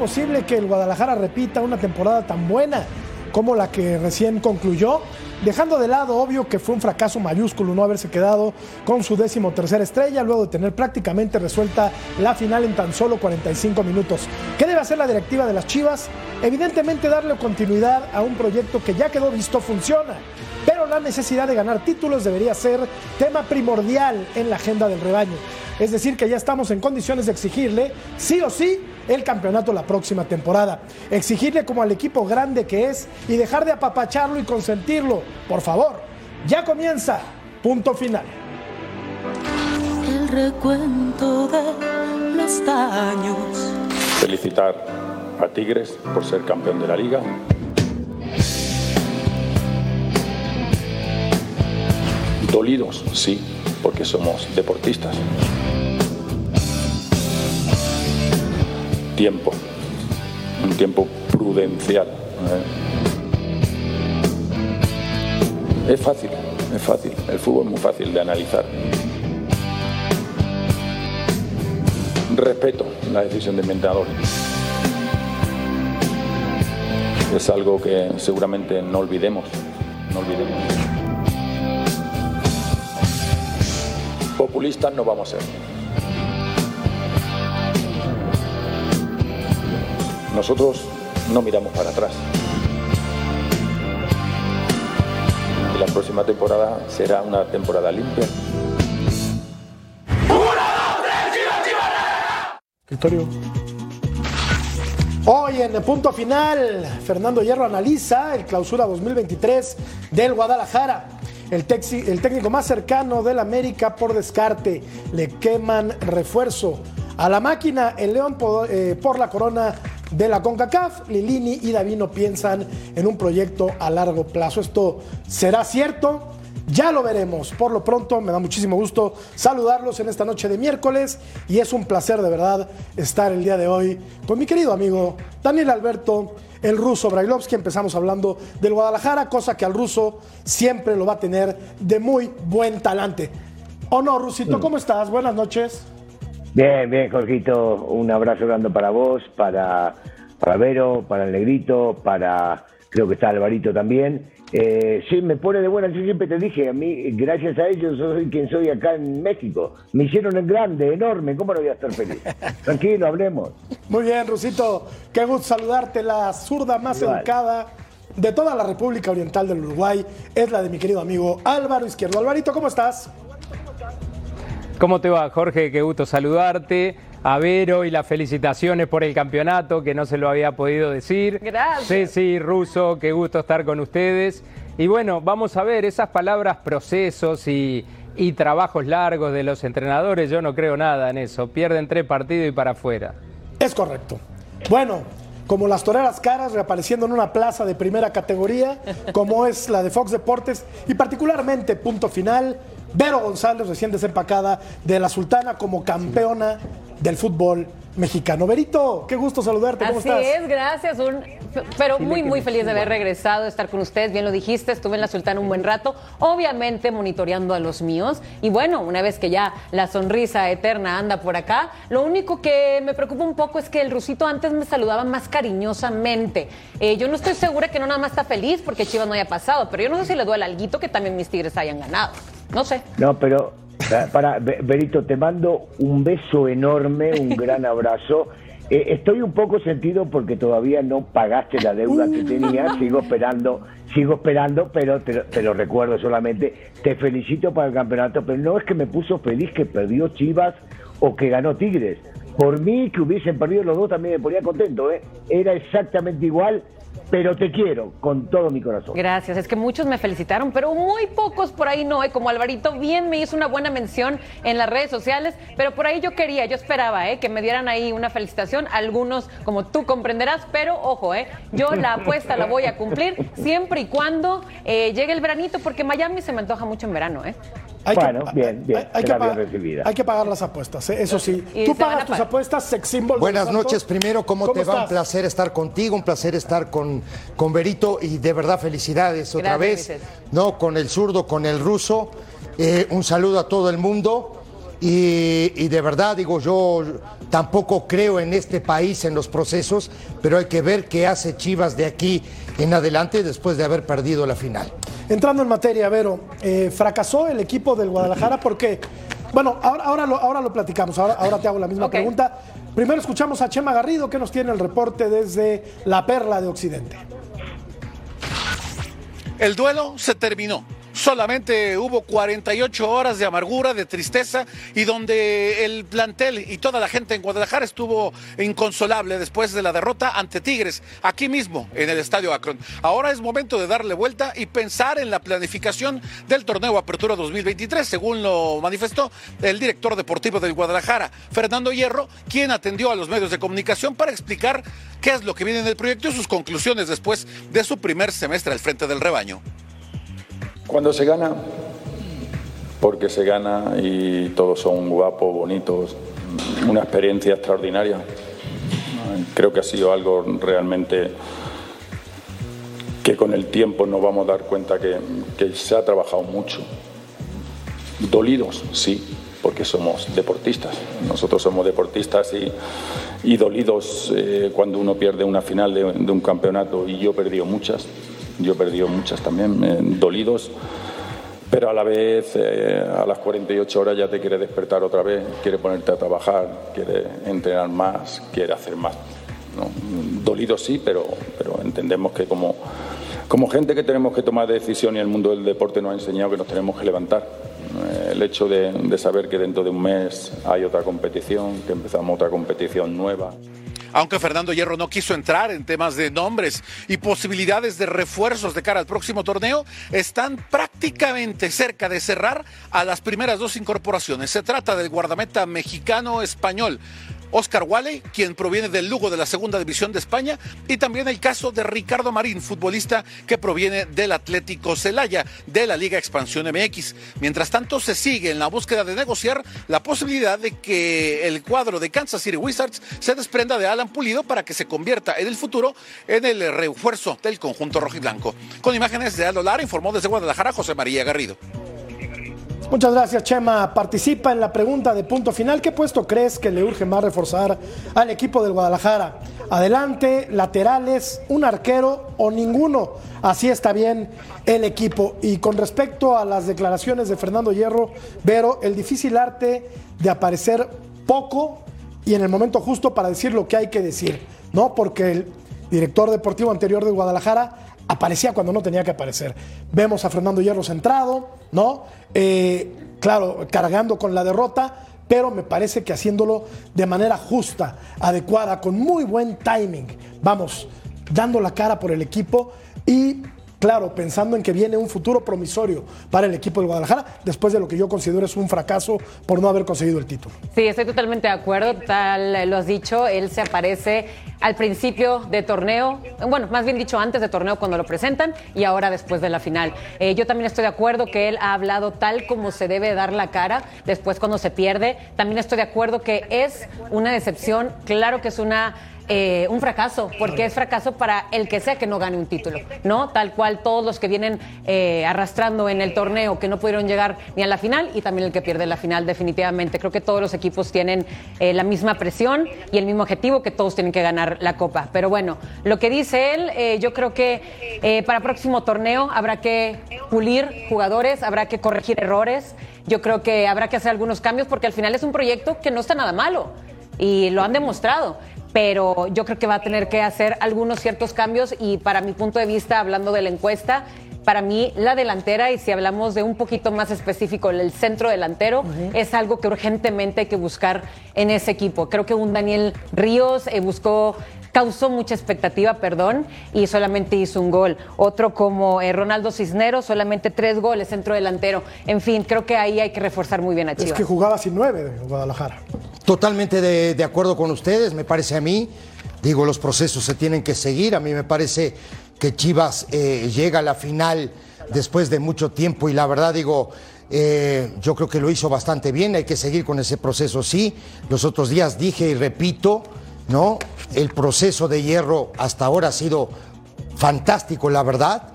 Posible que el Guadalajara repita una temporada tan buena como la que recién concluyó? Dejando de lado, obvio que fue un fracaso mayúsculo no haberse quedado con su décimo tercera estrella luego de tener prácticamente resuelta la final en tan solo 45 minutos. ¿Qué debe hacer la directiva de las Chivas? Evidentemente darle continuidad a un proyecto que ya quedó visto funciona, pero la necesidad de ganar títulos debería ser tema primordial en la agenda del rebaño. Es decir, que ya estamos en condiciones de exigirle, sí o sí, el campeonato la próxima temporada. Exigirle como al equipo grande que es y dejar de apapacharlo y consentirlo. Por favor, ya comienza. Punto final. El recuento de los daños. Felicitar a Tigres por ser campeón de la liga. Dolidos, sí, porque somos deportistas. Tiempo, un tiempo prudencial. ¿eh? Es fácil, es fácil, el fútbol es muy fácil de analizar. Respeto la decisión del entrenador. Es algo que seguramente no olvidemos, no olvidemos. Populistas no vamos a ser. Nosotros no miramos para atrás. Y la próxima temporada será una temporada limpia. Victorio. Hoy en el punto final, Fernando Hierro analiza el clausura 2023 del Guadalajara. El, texi- el técnico más cercano del América por descarte. Le queman refuerzo. A la máquina, el León por, eh, por la corona de la CONCACAF. Lilini y Davino piensan en un proyecto a largo plazo. ¿Esto será cierto? Ya lo veremos. Por lo pronto, me da muchísimo gusto saludarlos en esta noche de miércoles y es un placer de verdad estar el día de hoy con mi querido amigo Daniel Alberto, el ruso Brailovsky. Empezamos hablando del Guadalajara, cosa que al ruso siempre lo va a tener de muy buen talante. ¿O no, Rusito? ¿Cómo estás? Buenas noches. Bien, bien, Jorgito. Un abrazo grande para vos, para, para Vero, para el Negrito, para. Creo que está Alvarito también. Eh, sí, me pone de buena. Yo siempre te dije, a mí, gracias a ellos, soy quien soy acá en México. Me hicieron en grande, enorme. ¿Cómo no voy a estar feliz? Tranquilo, hablemos. Muy bien, Rusito. Qué gusto saludarte. La zurda más Igual. educada de toda la República Oriental del Uruguay es la de mi querido amigo Álvaro Izquierdo. Alvarito, ¿cómo estás? ¿Cómo te va, Jorge? Qué gusto saludarte. A Vero y las felicitaciones por el campeonato, que no se lo había podido decir. Gracias. Ceci, Russo, qué gusto estar con ustedes. Y bueno, vamos a ver esas palabras procesos y, y trabajos largos de los entrenadores. Yo no creo nada en eso. Pierden tres partidos y para afuera. Es correcto. Bueno, como las toreras caras reapareciendo en una plaza de primera categoría, como es la de Fox Deportes, y particularmente, punto final, Vero González, recién desempacada de la Sultana como campeona del fútbol mexicano. Verito, qué gusto saludarte, ¿cómo Así estás? es, gracias. un- pero Dile muy, muy me feliz de haber regresado, de estar con ustedes. Bien lo dijiste, estuve en la Sultana un buen rato, obviamente monitoreando a los míos. Y bueno, una vez que ya la sonrisa eterna anda por acá, lo único que me preocupa un poco es que el rusito antes me saludaba más cariñosamente. Eh, yo no estoy segura que no nada más está feliz porque Chivas no haya pasado, pero yo no sé si le duele alguito que también mis tigres hayan ganado. No sé. No, pero para, para, Be- Berito, te mando un beso enorme, un gran abrazo. Eh, estoy un poco sentido porque todavía no pagaste la deuda que tenías, sigo esperando, sigo esperando, pero te, te, lo recuerdo solamente. Te felicito para el campeonato, pero no es que me puso feliz que perdió Chivas o que ganó Tigres. Por mí, que hubiesen perdido los dos, también me ponía contento. ¿eh? Era exactamente igual pero te quiero con todo mi corazón. Gracias, es que muchos me felicitaron, pero muy pocos por ahí no, ¿eh? como Alvarito bien me hizo una buena mención en las redes sociales, pero por ahí yo quería, yo esperaba ¿eh? que me dieran ahí una felicitación, algunos como tú comprenderás, pero ojo, ¿eh? yo la apuesta la voy a cumplir siempre y cuando eh, llegue el veranito, porque Miami se me antoja mucho en verano. ¿eh? Hay bueno, que, bien, bien. Hay, que pagar, hay, que pagar, las apuestas, ¿eh? eso sí. Tú pagas tus apuestas, sex symbol. Buenas noches, primero, ¿cómo, te va? Un placer estar contigo, un placer estar con, con Berito y de verdad felicidades otra vez. No, con el zurdo, con el ruso. Eh, un saludo a todo el mundo. Y, y, de verdad, digo, yo tampoco creo en este país, en los procesos, pero hay que ver qué hace Chivas de aquí en adelante después de haber perdido la final. Entrando en materia, Vero, eh, fracasó el equipo del Guadalajara porque, bueno, ahora, ahora, lo, ahora lo platicamos, ahora, ahora te hago la misma pregunta. Primero escuchamos a Chema Garrido que nos tiene el reporte desde la Perla de Occidente. El duelo se terminó solamente hubo 48 horas de amargura, de tristeza y donde el plantel y toda la gente en Guadalajara estuvo inconsolable después de la derrota ante Tigres, aquí mismo en el Estadio Akron. Ahora es momento de darle vuelta y pensar en la planificación del torneo Apertura 2023, según lo manifestó el director deportivo del Guadalajara, Fernando Hierro, quien atendió a los medios de comunicación para explicar qué es lo que viene en el proyecto y sus conclusiones después de su primer semestre al frente del rebaño. Cuando se gana, porque se gana y todos son guapos, bonitos, una experiencia extraordinaria. Creo que ha sido algo realmente que con el tiempo nos vamos a dar cuenta que, se ha trabajado mucho. Dolidos, sí, porque somos deportistas. Nosotros somos deportistas y, dolidos eh, cuando uno pierde una final de, de, un campeonato y yo he perdido muchas yo he perdido muchas también, eh, dolidos, pero a la vez eh, a las 48 horas ya te quiere despertar otra vez, quiere ponerte a trabajar, quiere entrenar más, quiere hacer más. Dolidos sí, pero, pero entendemos que como, como gente que tenemos que tomar decisión y el mundo del deporte nos ha enseñado que nos tenemos que levantar. Eh, el hecho de, de saber que dentro de un mes hay otra competición, que empezamos otra competición nueva aunque Fernando Hierro no quiso entrar en temas de nombres y posibilidades de refuerzos de cara al próximo torneo, están prácticamente cerca de cerrar a las primeras dos incorporaciones. Se trata del guardameta mexicano-español Oscar Wale, quien proviene del Lugo de la Segunda División de España, y también el caso de Ricardo Marín, futbolista que proviene del Atlético Celaya de la Liga Expansión MX. Mientras tanto, se sigue en la búsqueda de negociar la posibilidad de que el cuadro de Kansas City Wizards se desprenda de Alan Pulido para que se convierta en el futuro en el refuerzo del conjunto rojiblanco. Con imágenes de Aldo Lara, informó desde Guadalajara José María Garrido. Muchas gracias, Chema. Participa en la pregunta de punto final. ¿Qué puesto crees que le urge más reforzar al equipo del Guadalajara? Adelante, laterales, un arquero o ninguno. Así está bien el equipo. Y con respecto a las declaraciones de Fernando Hierro, Vero, el difícil arte de aparecer poco y en el momento justo para decir lo que hay que decir, ¿no? Porque el director deportivo anterior del Guadalajara aparecía cuando no tenía que aparecer. Vemos a Fernando Hierro centrado, ¿no? Eh, claro, cargando con la derrota, pero me parece que haciéndolo de manera justa, adecuada, con muy buen timing. Vamos, dando la cara por el equipo y claro, pensando en que viene un futuro promisorio para el equipo de Guadalajara, después de lo que yo considero es un fracaso por no haber conseguido el título. Sí, estoy totalmente de acuerdo, tal lo has dicho, él se aparece al principio de torneo, bueno, más bien dicho antes de torneo cuando lo presentan y ahora después de la final. Eh, yo también estoy de acuerdo que él ha hablado tal como se debe dar la cara después cuando se pierde. También estoy de acuerdo que es una decepción, claro que es una eh, un fracaso, porque es fracaso para el que sea que no gane un título, ¿no? Tal cual todos los que vienen eh, arrastrando en el torneo, que no pudieron llegar ni a la final, y también el que pierde la final, definitivamente. Creo que todos los equipos tienen eh, la misma presión y el mismo objetivo, que todos tienen que ganar la copa. Pero bueno, lo que dice él, yo creo que para próximo torneo habrá que pulir jugadores, habrá que corregir errores. Yo creo que habrá que hacer algunos cambios porque al final es un proyecto que no está nada malo y lo han demostrado pero yo creo que va a tener que hacer algunos ciertos cambios y para mi punto de vista, hablando de la encuesta, para mí la delantera y si hablamos de un poquito más específico el centro delantero es algo que urgentemente hay que buscar en ese equipo. Creo que un Daniel Ríos eh, buscó causó mucha expectativa, perdón, y solamente hizo un gol. Otro como eh, Ronaldo Cisneros, solamente tres goles, centro delantero. En fin, creo que ahí hay que reforzar muy bien a Chivas. Es que jugaba sin nueve de Guadalajara. Totalmente de, acuerdo con ustedes, me parece a mí. Digo, los procesos se tienen que seguir. A mí me parece que Chivas eh, llega a la final después de mucho tiempo y la verdad digo, eh, yo creo que lo hizo bastante bien, hay que seguir con ese proceso, sí. Los otros días dije y repito, ¿no? El proceso de hierro hasta ahora ha sido fantástico, la verdad,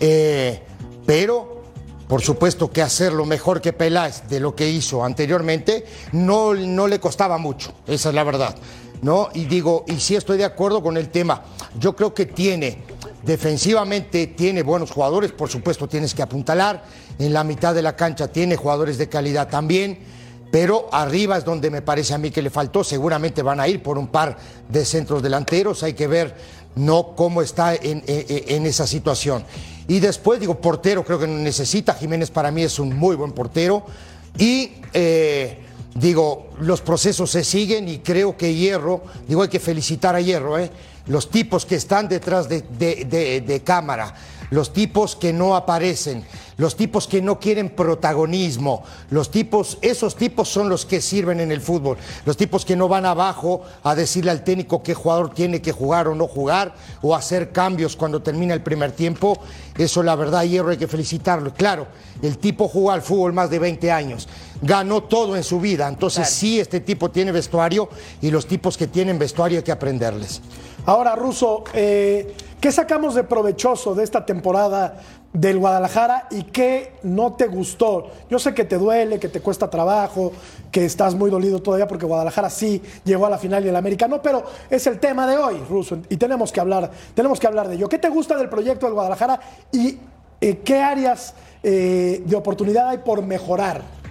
eh, pero por supuesto que hacerlo mejor que Peláez de lo que hizo anteriormente no, no le costaba mucho, esa es la verdad. ¿no? Y digo, y sí estoy de acuerdo con el tema, yo creo que tiene, defensivamente tiene buenos jugadores, por supuesto tienes que apuntalar, en la mitad de la cancha tiene jugadores de calidad también pero arriba es donde me parece a mí que le faltó. Seguramente van a ir por un par de centros delanteros. Hay que ver no cómo está en, esa situación. Y después, digo, portero creo que necesita. Jiménez para mí es un muy buen portero. Y eh, digo, los procesos se siguen y creo que Hierro, digo, hay que felicitar a Hierro, ¿eh? los tipos que están detrás de, de cámara los tipos que no aparecen, los tipos que no quieren protagonismo, los tipos, esos tipos son los que sirven en el fútbol, los tipos que no van abajo a decirle al técnico qué jugador tiene que jugar o no jugar, o hacer cambios cuando termina el primer tiempo, eso la verdad, Hierro, hay que felicitarlo. Claro, el tipo jugó al fútbol más de 20 años, ganó todo en su vida, entonces sí, este tipo tiene vestuario y los tipos que tienen vestuario hay que aprenderles. Ahora, Russo, eh, ¿qué sacamos de provechoso de esta temporada del Guadalajara y qué no te gustó? Yo sé que te duele, que te cuesta trabajo, que estás muy dolido todavía porque Guadalajara sí llegó a la final y el América no, pero es el tema de hoy, Russo, y tenemos que hablar, tenemos que hablar de ello. ¿Qué te gusta del proyecto del Guadalajara y eh, qué áreas eh, de oportunidad hay por mejorar?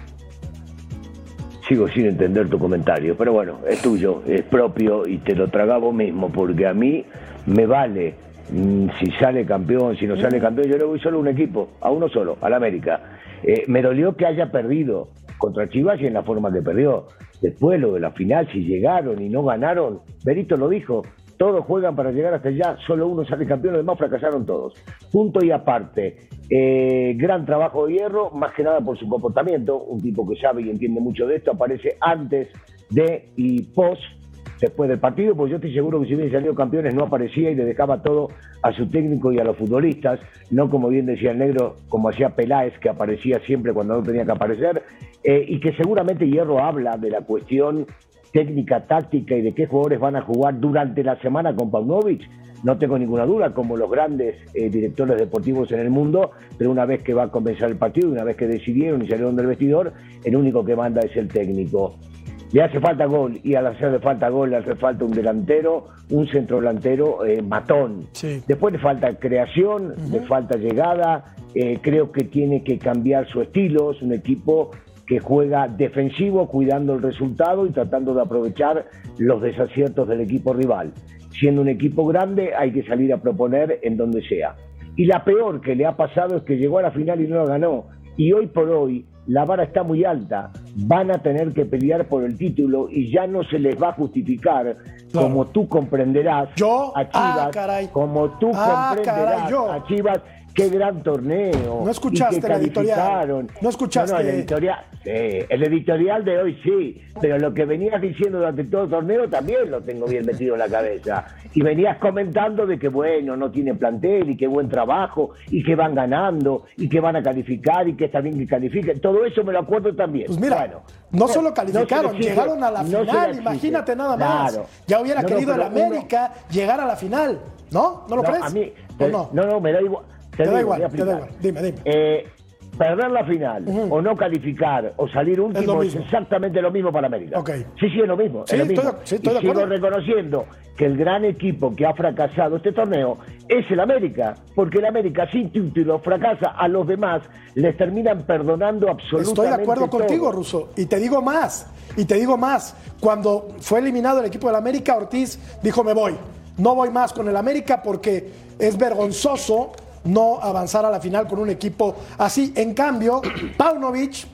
Sigo sin entender tu comentario, pero bueno, es tuyo, es propio y te lo traga vos mismo, porque a mí me vale mm, si sale campeón, si no sale campeón, yo le voy solo a un equipo, a uno solo, al América. Eh, me dolió que haya perdido contra Chivas y en la forma que perdió. Después lo de la final, si llegaron y no ganaron, Berito lo dijo, todos juegan para llegar hasta allá, solo uno sale campeón, los demás fracasaron todos. Punto y aparte. Eh, gran trabajo de hierro, más que nada por su comportamiento. Un tipo que sabe y entiende mucho de esto, aparece antes de y post después del partido, pues yo estoy seguro que si hubiesen salido campeones no aparecía y le dejaba todo a su técnico y a los futbolistas, no como bien decía el negro, como hacía Peláez, que aparecía siempre cuando no tenía que aparecer, eh, y que seguramente Hierro habla de la cuestión técnica, táctica y de qué jugadores van a jugar durante la semana con Paunovic, no tengo ninguna duda, como los grandes eh, directores deportivos en el mundo, pero una vez que va a comenzar el partido, una vez que decidieron y salieron del vestidor, el único que manda es el técnico. Le hace falta gol y al hacerle falta gol le hace falta un delantero, un centro delantero eh, matón. Después le falta creación, le falta llegada, eh, creo que tiene que cambiar su estilo, es un equipo que juega defensivo, cuidando el resultado y tratando de aprovechar los desaciertos del equipo rival. Siendo un equipo grande, hay que salir a proponer en donde sea. Y la peor que le ha pasado es que llegó a la final y no la ganó. Y hoy por hoy la vara está muy alta. Van a tener que pelear por el título y ya no se les va a justificar, como tú comprenderás, ¿Yo? a Chivas, ah, como tú ah, comprenderás a Chivas qué gran torneo. No escuchaste el editorial. No escuchaste. el editorial, el editorial de hoy sí, pero lo que venías diciendo durante todo el torneo también lo tengo bien metido en la cabeza. Y venías comentando de que bueno, no tiene plantel y qué buen trabajo y que van ganando y que van a calificar y que está bien que califiquen. Todo eso me lo acuerdo también. Pues mira, no solo calificaron, llegaron a la final, imagínate nada más. Ya hubiera querido el América llegar a la final. ¿No? ¿No lo crees? A mí, no? no, no, me da igual te, da igual, te da igual. Dime, dime. Eh, perder la final o no calificar o salir último es, exactamente lo mismo para América. Sí, sí, es lo mismo. es lo mismo. y sigo reconociendo que el gran equipo que ha fracasado este torneo es el América, porque el América sin título fracasa a los demás, les terminan perdonando absolutamente Estoy de acuerdo contigo, Russo, y te digo más, y te digo más, cuando fue eliminado el equipo del América, Ortiz dijo me voy, no voy más con el América porque es vergonzoso no avanzar a la final con un equipo así. En cambio, Paunovic,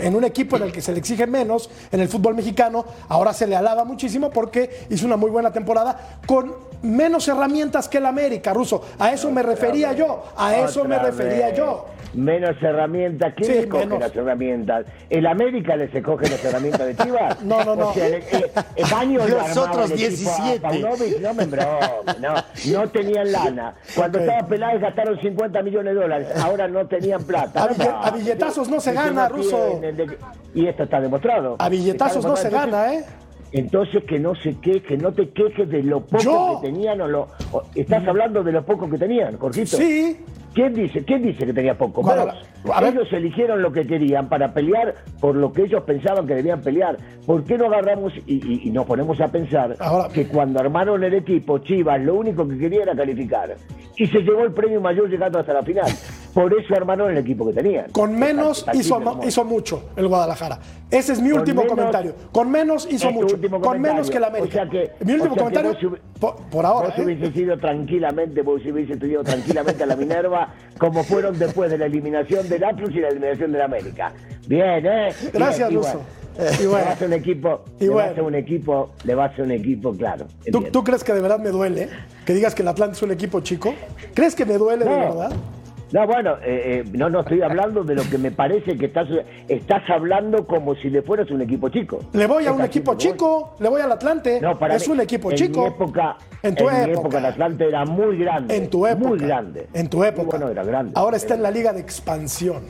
en un equipo en el que se le exige menos en el fútbol mexicano, ahora se le alaba muchísimo porque hizo una muy buena temporada con menos herramientas que el América, Ruso. A eso me refería yo, a eso me refería yo menos herramientas. ¿Quién sí, escoge las herramientas? ¿El América les escoge las herramientas de Chivas? No, no, no. O sea, el, el, Los otros 17. no me no, no tenían lana. Cuando estaba Peláez gastaron 50 millones de dólares, ahora no tenían plata. A, billetazos no se gana, Ruso. Y esto está demostrado. A billetazos no se gana, ¿eh? Entonces que no se queje, no te quejes de lo poco que tenían o lo. estás hablando de lo poco que tenían, Jorgito. Sí. ¿Quién dice, ¿Quién dice que tenía poco? ellos eligieron lo que querían para pelear por lo que ellos pensaban que debían pelear. ¿Por qué no agarramos y, nos ponemos a pensar que cuando armaron el equipo, Chivas lo único que quería era calificar? Y se llevó el premio mayor llegando hasta la final. Por eso armaron el equipo que tenían. Con menos hizo, hizo, mucho el Guadalajara. Ese es mi último comentario. Con menos hizo mucho. Con menos que el América. mi último comentario, por, ahora. Vos ¿eh? hubiese sido tranquilamente, vos hubiese estudiado tranquilamente a la Minerva, como fueron después de la eliminación del Atlas y la eliminación del América. Bien, ¿eh? Gracias, Luso. Y bueno, le va a un equipo, y le a un equipo, le va a ser un equipo, claro. ¿Tú, ¿Tú, crees que de verdad me duele que digas que el Atlante es un equipo chico? ¿Crees que me duele de verdad? No, bueno, eh, eh, no, no estoy hablando de lo que me parece que estás, estás hablando como si le fueras un equipo chico. Le voy a un equipo chico, le voy al Atlante. No, para es un equipo chico. En mi época, en tu época. el Atlante era muy grande. En tu época. Muy grande. En tu época. Bueno, era grande. Ahora está en la liga de expansión.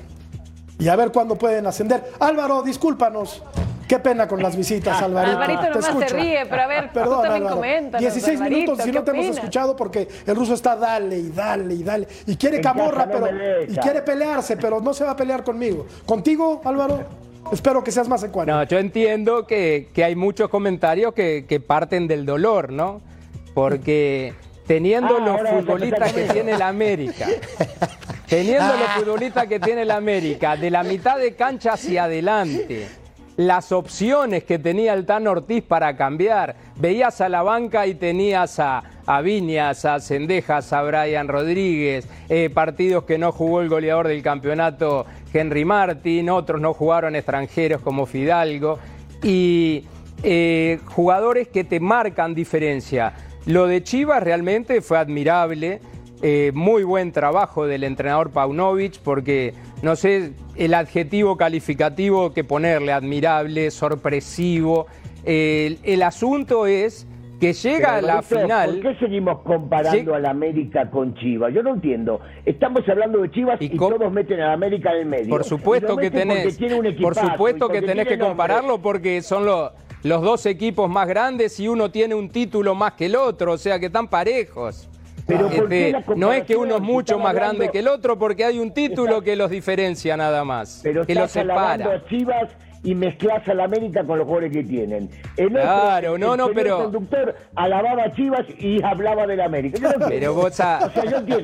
Y a ver cuándo pueden ascender. Álvaro, discúlpanos. Qué pena con las visitas, Alvarito. Alvarito nomás se ríe, pero a ver, Perdón, tú también comentas. 16 minutos si no te hemos escuchado porque el ruso está dale y dale y dale. Y quiere camorra, pero. Y quiere pelearse, pero no se va a pelear conmigo. ¿Contigo, Álvaro? Espero que seas más ecuánime. No, yo entiendo que, que hay muchos comentarios que, que, parten del dolor, ¿no? Porque teniendo ah, los futbolistas que tiene la América, teniendo los ah. futbolistas que tiene la América, de la mitad de cancha hacia adelante, las opciones que tenía el Tan Ortiz para cambiar. Veías a la banca y tenías a, a Viñas, a Cendejas, a Brian Rodríguez, eh, partidos que no jugó el goleador del campeonato Henry Martin, otros no jugaron extranjeros como Fidalgo, y eh, jugadores que te marcan diferencia. Lo de Chivas realmente fue admirable. Eh, muy buen trabajo del entrenador Paunovic porque, no sé, el adjetivo calificativo que ponerle, admirable, sorpresivo. el, asunto es que llega a la final. ¿Por qué seguimos comparando a la América con Chivas? Yo no entiendo. Estamos hablando de Chivas y, todos meten a la América en el medio. Por supuesto que tenés, por supuesto que tenés que compararlo porque son los, los dos equipos más grandes y uno tiene un título más que el otro, o sea que están parejos. No es que uno es mucho más grande que el otro porque hay un título que los diferencia nada más, pero que los separa. A Chivas y mezclas a la América con los jugadores que tienen. El claro, no, no, pero. El conductor alababa a Chivas y hablaba de la América. pero vos,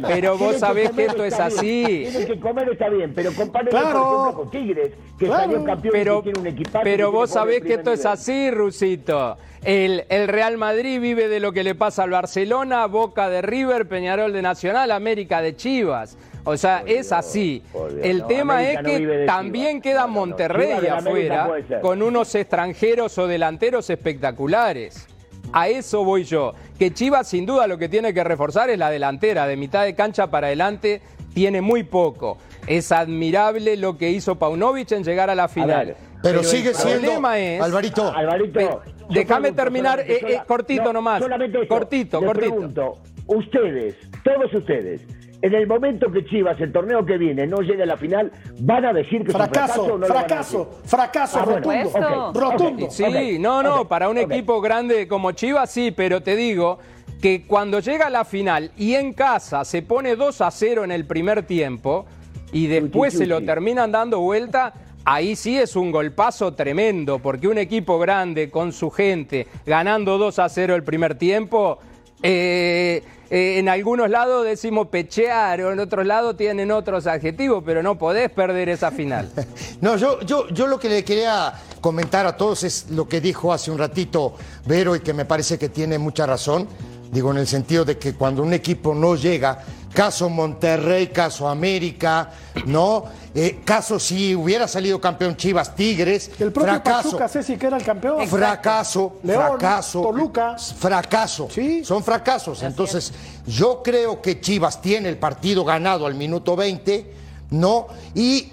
pero vos sabés que esto es así. Tienen que comer está bien, pero comparen por ejemplo, con Tigres, que salió campeón pero, y tiene un equipaje. Pero vos sabés que esto es así, Rusito. El, el, Real Madrid vive de lo que le pasa al Barcelona, Boca de River, Peñarol de Nacional, América de Chivas. O sea, es así. El tema es que también queda Monterrey afuera con unos extranjeros o delanteros espectaculares. A eso voy yo. Que Chivas sin duda lo que tiene que reforzar es la delantera. De mitad de cancha para adelante tiene muy poco. Es admirable lo que hizo Paunovic en llegar a la final. pero, sigue siendo. Tema es, Alvarito. Alvarito déjame terminar eh, eh, cortito nomás. cortito, cortito. ustedes, todos ustedes, en el momento que Chivas, el torneo que viene, no llegue a la final, van a decir que fracaso, es un fracaso, fracaso, fracaso, rotundo. rotundo. Sí, no, no, para un equipo grande como Chivas sí, pero te digo que cuando llega a la final y en casa se pone 2 a 0 en el primer tiempo, y después se lo terminan dando vuelta, ahí sí es un golpazo tremendo, porque un equipo grande con su gente ganando 2 a 0 el primer tiempo, eh, eh, en algunos lados decimos pechear, o en otros lados tienen otros adjetivos, pero no podés perder esa final. no, yo, yo, yo lo que le quería comentar a todos es lo que dijo hace un ratito Vero y que me parece que tiene mucha razón. Digo, en el sentido de que cuando un equipo no llega, caso Monterrey, caso América, ¿no? Eh, caso si hubiera salido campeón Chivas Tigres, el propio fracaso, Pachuca Ceci que era el campeón. Fracaso, León, fracaso, Toluca, fracaso. ¿Sí? Son fracasos. Entonces, yo creo que Chivas tiene el partido ganado al minuto 20, ¿no? Y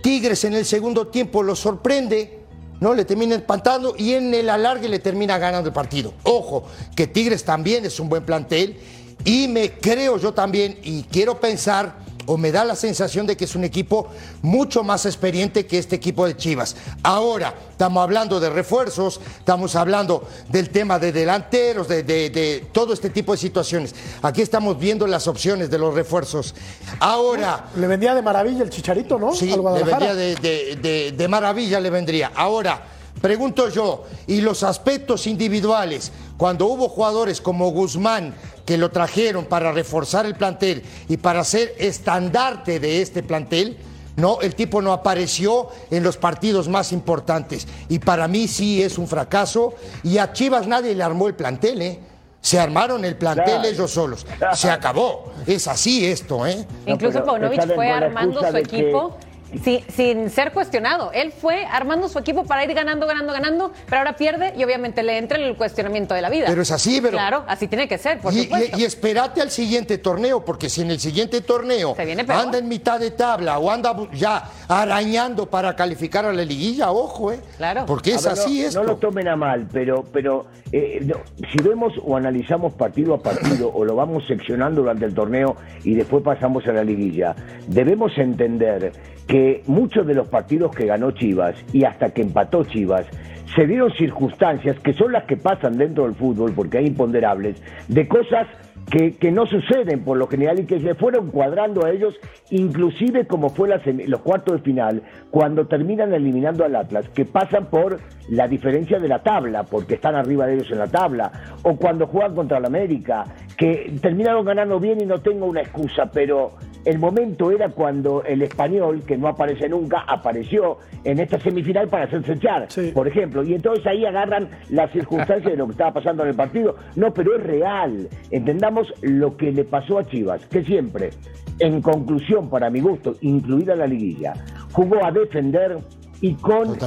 Tigres en el segundo tiempo lo sorprende ¿no? Le termina espantando y en el alargue le termina ganando el partido. Ojo, que Tigres también es un buen plantel y me creo yo también y quiero pensar o me da la sensación de que es un equipo mucho más experiente que este equipo de Chivas. Ahora, estamos hablando de refuerzos, estamos hablando del tema de delanteros, de, todo este tipo de situaciones. Aquí estamos viendo las opciones de los refuerzos. Ahora... Le vendría de maravilla el chicharito, ¿no? Sí, le vendría de, de maravilla, le vendría. Ahora... Pregunto yo, ¿y los aspectos individuales? Cuando hubo jugadores como Guzmán que lo trajeron para reforzar el plantel y para ser estandarte de este plantel, no, el tipo no apareció en los partidos más importantes. Y para mí sí es un fracaso. Y a Chivas nadie le armó el plantel, ¿eh? Se armaron el plantel ellos solos. Se acabó. Es así esto, ¿eh? Incluso Paunovic fue armando su equipo sin ser cuestionado. Él fue armando su equipo para ir ganando, ganando, ganando, pero ahora pierde y obviamente le entra el cuestionamiento de la vida. Pero es así, pero. Claro, así tiene que ser, por y, supuesto. Y, espérate al siguiente torneo, porque si en el siguiente torneo anda en mitad de tabla o anda ya arañando para calificar a la liguilla, ojo, ¿eh? Claro. Porque es así no, No lo tomen a mal, pero, pero eh, si vemos o analizamos partido a partido o lo vamos seccionando durante el torneo y después pasamos a la liguilla, debemos entender que muchos de los partidos que ganó Chivas y hasta que empató Chivas, se dieron circunstancias que son las que pasan dentro del fútbol, porque hay imponderables, de cosas que, no suceden por lo general y que se fueron cuadrando a ellos, inclusive como fue los cuartos de final, cuando terminan eliminando al Atlas, que pasan por la diferencia de la tabla, porque están arriba de ellos en la tabla, o cuando juegan contra el América, que terminaron ganando bien y no tengo una excusa, pero el momento era cuando el español, que no aparece nunca, apareció en esta semifinal para hacerse echar, por ejemplo. Y entonces ahí agarran las circunstancias de lo que estaba pasando en el partido. No, pero es real. Entendamos lo que le pasó a Chivas, que siempre, en conclusión, para mi gusto, incluida la liguilla, jugó a defender y con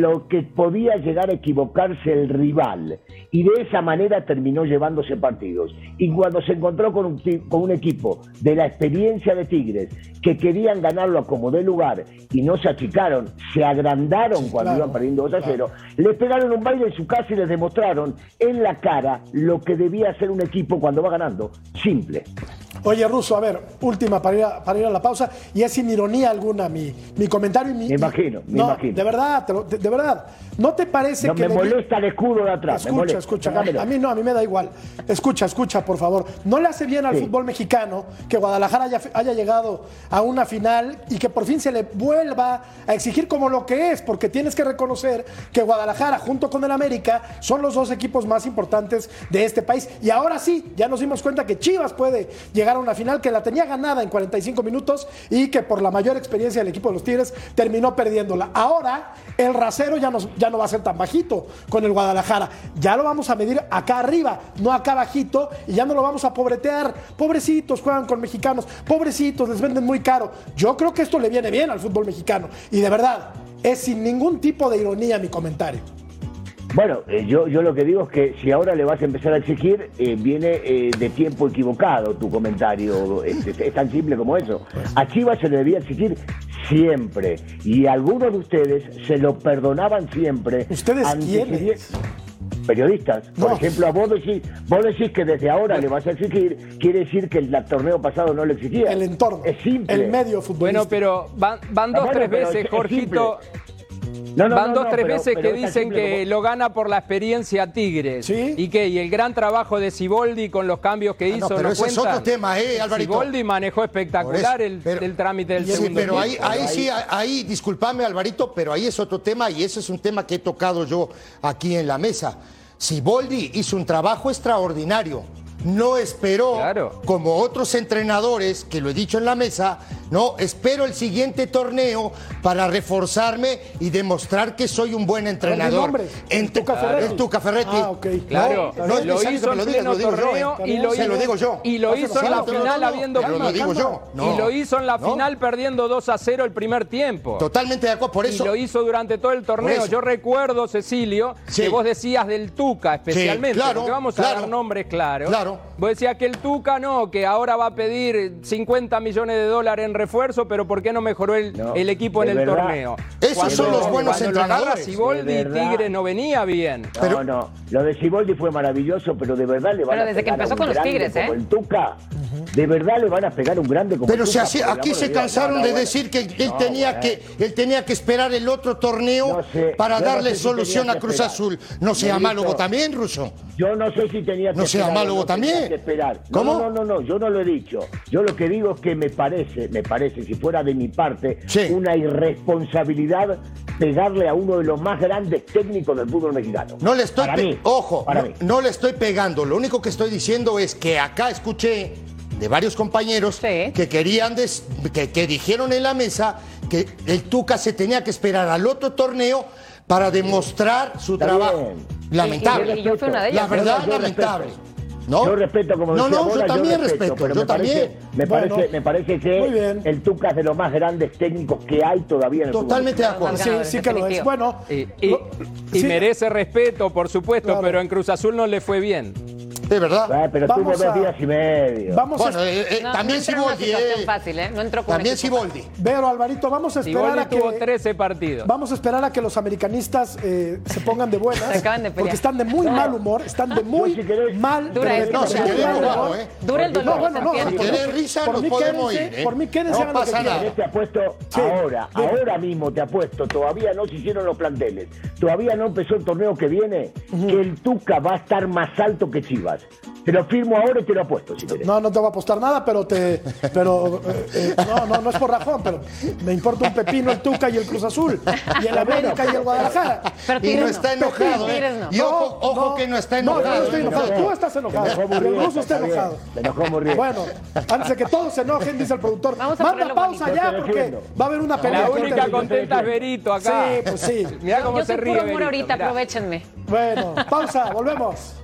lo que podía llegar a equivocarse el rival. Y de esa manera terminó llevándose partidos. Y cuando se encontró con un, con un equipo de la experiencia de Tigres, que querían ganarlo a como de lugar y no se achicaron, se agrandaron cuando iban perdiendo 2 a 0, le pegaron un baile en su casa y les demostraron en la cara lo que debía hacer un equipo cuando va ganando. Simple. Oye, Russo, a ver, última para ir a, para ir a la pausa, y es sin ironía alguna mi, mi comentario y mi. Me imagino, me imagino. De verdad, de, verdad. ¿No te parece no, que. Me molesta el escudo de atrás. Escucha, escucha. A, mí no, a mí me da igual. Escucha, escucha, por favor. ¿No le hace bien al fútbol mexicano que Guadalajara haya, haya llegado a una final y que por fin se le vuelva a exigir como lo que es? Porque tienes que reconocer que Guadalajara, junto con el América, son los dos equipos más importantes de este país. Y ahora sí, ya nos dimos cuenta que Chivas puede llegar una final que la tenía ganada en 45 minutos y que por la mayor experiencia del equipo de los Tigres terminó perdiéndola. Ahora el rasero ya no, ya no va a ser tan bajito con el Guadalajara. Ya lo vamos a medir acá arriba, no acá bajito, y ya no lo vamos a pobretear. Pobrecitos juegan con mexicanos, pobrecitos, les venden muy caro. Yo creo que esto le viene bien al fútbol mexicano. Y de verdad, es sin ningún tipo de ironía mi comentario. Bueno, eh, yo, yo lo que digo es que si ahora le vas a empezar a exigir, eh, viene eh, de tiempo equivocado tu comentario. Es, tan simple como eso. A Chivas se le debía exigir siempre. Y algunos de ustedes se lo perdonaban siempre. ¿Ustedes quiénes? periodistas. Por ejemplo, a vos decís, vos decís que desde ahora le vas a exigir, quiere decir que el torneo pasado no le exigía. El entorno. Es simple. El medio futbolístico. Bueno, pero van, van dos, tres veces, Jorgito. Van dos, tres veces que dicen que lo gana por la experiencia Tigres. ¿Sí? ¿Y qué? Y el gran trabajo de Siboldi con los cambios que ah, hizo. no, pero ese es otro tema, ¿eh, Alvarito? Siboldi manejó espectacular el, trámite del segundo Sí, pero ahí, ahí, sí, ahí, discúlpame, Alvarito, pero ahí es otro tema y ese es un tema que he tocado yo aquí en la mesa. Siboldi hizo un trabajo extraordinario no esperó, como otros entrenadores, que lo he dicho en la mesa, no, espero el siguiente torneo para reforzarme y demostrar que soy un buen entrenador. En Tuca Ferretti. Tuca Ferretti. Ah, ok. Claro, no, lo hizo en lo lo digo yo. Y lo, Se lo digo yo. Y lo hizo en la final habiendo lo digo yo. Y lo hizo en la final perdiendo 2 a 0 el primer tiempo. Totalmente de acuerdo, por eso. Y lo hizo durante todo el torneo. Yo recuerdo, Cecilio, que vos decías del Tuca especialmente, claro, porque vamos a dar nombres claros. Claro. Vos decías que el Tuca no, que ahora va a pedir 50 millones de dólares en refuerzo, pero ¿por qué no mejoró el, el equipo en el torneo? Esos son los buenos entrenadores. Siboldi Tigre no venía bien. Pero, no, no. Lo de Siboldi fue maravilloso, pero de verdad le van pero desde que empezó con los Tigres, ¿eh? el Tuca, de verdad le van a pegar un grande como Pero si aquí se cansaron de decir que él tenía que él tenía que esperar el otro torneo para darle solución a Cruz Azul. No sea malo también, Ruso. Yo no sé si tenía que No sea malo también. esperar. ¿Cómo? No, no, no, yo no lo he dicho. Yo lo que digo es que me parece, me parece, si fuera de mi parte, una irresponsabilidad pegarle a uno de los más grandes técnicos del fútbol mexicano. No le estoy, ojo, no, le estoy pegando. Lo único que estoy diciendo es que acá escuché de varios compañeros que querían, que, dijeron en la mesa que el Tuca se tenía que esperar al otro torneo para demostrar su trabajo. Lamentable. La verdad, lamentable. ¿No? Yo respeto como No, no, yo también respeto, pero yo me también. Parece, me, parece, me parece que el Tuca es de los más grandes técnicos que hay todavía en el Totalmente de acuerdo. Sí, sí que lo es. Bueno, y, merece respeto, por supuesto, pero en Cruz Azul no le fue bien. Es verdad. Ah, pero Vamos tuvo dos días y medio. Vamos bueno, a... eh, eh, no, también no Siboldi. Eh. fácil, ¿eh? No entró con También Siboldi. Pero Alvarito, vamos a esperar Siboldi a que. tuvo 13 partidos. Vamos a esperar a que los americanistas eh, se pongan de buenas. se acaban de pelear. Porque están de muy mal humor. Están de muy si mal. Dura el no, si querés, no, ¿eh? Dura el dolor. No, bueno, no. Si querés risa, nos podemos ir. ¿eh? Por mí, quédense no pasa nada. Te apuesto ahora, ahora mismo te apuesto. Todavía no se hicieron los planteles. Todavía no empezó el torneo que viene. Que el Tuca va a estar más alto que Chivas. Te lo firmo ahora y te lo apuesto, si No, no te voy a apostar nada, pero te. Pero, eh, eh, no, no, no es por razón, pero me importa un pepino el Tuca y el Cruz Azul. Y el América y el Guadalajara. y no está enojado, ¿eh? Y ojo, ojo que no está enojado. No, yo no estoy enojado. Tú estás enojado. El ruso está enojado. Me enojó muy bien. Bueno, antes de que todos se enojen, dice el productor. Manda pausa ya porque va a haber una pelea. La única contenta es Berito acá. Sí, pues sí. Mira cómo Yo se ríe. Puro amor ahorita, aprovechenme. Bueno, pausa, volvemos.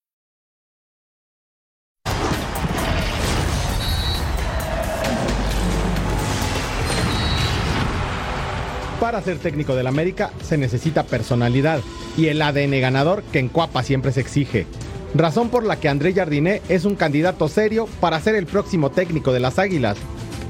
Para ser técnico del América se necesita personalidad y el ADN ganador que en Cuapa siempre se exige. Razón por la que André Jardiné es un candidato serio para ser el próximo técnico de las Águilas.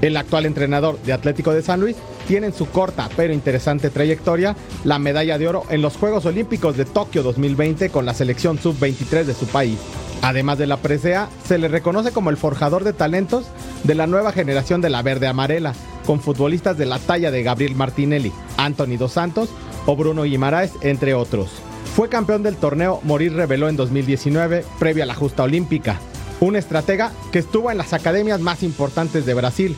El actual entrenador de Atlético de San Luis tiene en su corta pero interesante trayectoria la medalla de oro en los Juegos Olímpicos de Tokio 2020 con la selección sub-23 de su país. Además de la presea, se le reconoce como el forjador de talentos de la nueva generación de la verde amarela, con futbolistas de la talla de Gabriel Martinelli, Anthony Dos Santos o Bruno Guimaraes, entre otros. Fue campeón del torneo Morir reveló en 2019, previo a la justa olímpica. Un estratega que estuvo en las academias más importantes de Brasil,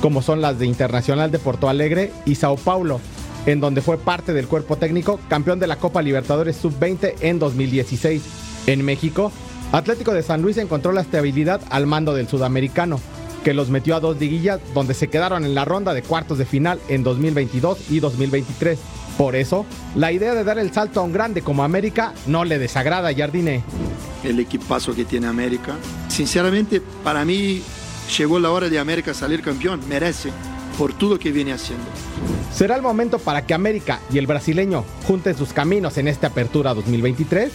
como son las de Internacional de Porto Alegre y Sao Paulo, en donde fue parte del cuerpo técnico campeón de la Copa Libertadores Sub-20 en 2016. En México, Atlético de San Luis encontró la estabilidad al mando del sudamericano, que los metió a dos liguillas donde se quedaron en la ronda de cuartos de final en 2022 y 2023. Por eso, la idea de dar el salto a un grande como América no le desagrada a Jardine. el equipazo que tiene América. Sinceramente, para mí llegó la hora de América salir campeón, merece por todo lo que viene haciendo. ¿Será el momento para que América y el brasileño junten sus caminos en esta apertura 2023?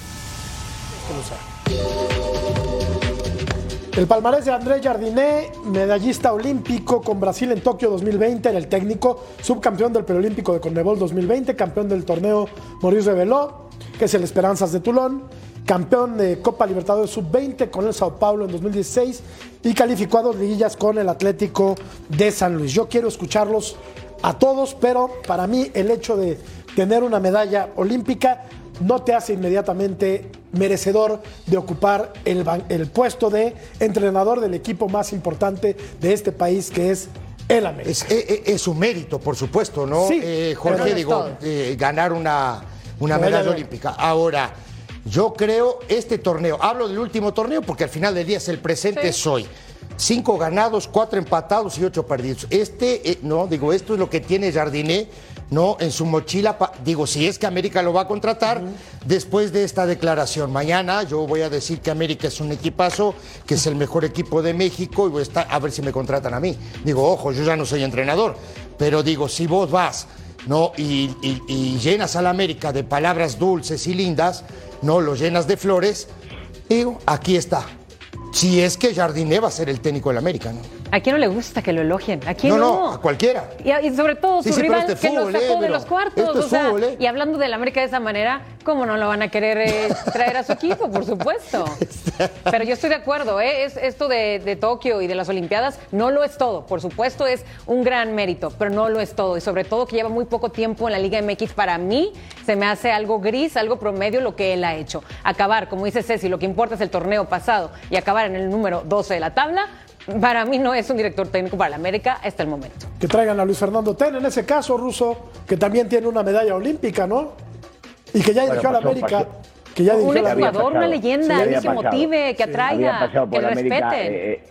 El palmarés de André Jardiné, medallista olímpico con Brasil en Tokio 2020, era el técnico, subcampeón del preolímpico de Conmebol 2020, campeón del torneo Maurice Reveló, que es el Esperanzas de Toulon, campeón de Copa Libertadores Sub-20 con el Sao Paulo en 2016 y calificó a dos liguillas con el Atlético de San Luis. Yo quiero escucharlos a todos, pero para mí el hecho de tener una medalla olímpica no te hace inmediatamente merecedor de ocupar el, el puesto de entrenador del equipo más importante de este país, que es el América. Es, es, un mérito, por supuesto, ¿no? Sí, eh, Jorge, digo, eh, ganar una, una medalla, olímpica. Ahora, yo creo este torneo, hablo del último torneo porque al final del día es el presente, soy. Cinco ganados, cuatro empatados y ocho perdidos. Este, eh, no, digo, esto es lo que tiene Jardiné ¿no? En su mochila, digo, si es que América lo va a contratar después de esta declaración. Mañana yo voy a decir que América es un equipazo, que es el mejor equipo de México y voy a, estar, a ver si me contratan a mí. Digo, ojo, yo ya no soy entrenador, pero digo, si vos vas, ¿no? Y, llenas a la América de palabras dulces y lindas, ¿no? Lo llenas de flores, digo, aquí está. Si es que Jardiné va a ser el técnico del América, ¿no? ¿A quién no le gusta que lo elogien? ¿A quién no? No, no, a cualquiera. Y, sobre todo su rival este que lo sacó eh, de los cuartos. o sea, eh. Y hablando del América de esa manera, ¿cómo no lo van a querer eh, traer a su equipo? Por supuesto. Pero yo estoy de acuerdo, ¿eh? Es, esto de, de, Tokio y de las Olimpiadas no lo es todo. Por supuesto es un gran mérito, pero no lo es todo. Y sobre todo que lleva muy poco tiempo en la Liga MX. Para mí se me hace algo gris, algo promedio lo que él ha hecho. Acabar, como dice Ceci, lo que importa es el torneo pasado y acabar en el número 12 de la tabla para mí no es un director técnico para la América hasta el momento. Que traigan a Luis Fernando Ten, en ese caso, Ruso, que también tiene una medalla olímpica, ¿no? Y que ya dirigió a la América. Que ya un exjugador, una leyenda, que motive, que atraiga, que respete. Eh, eh,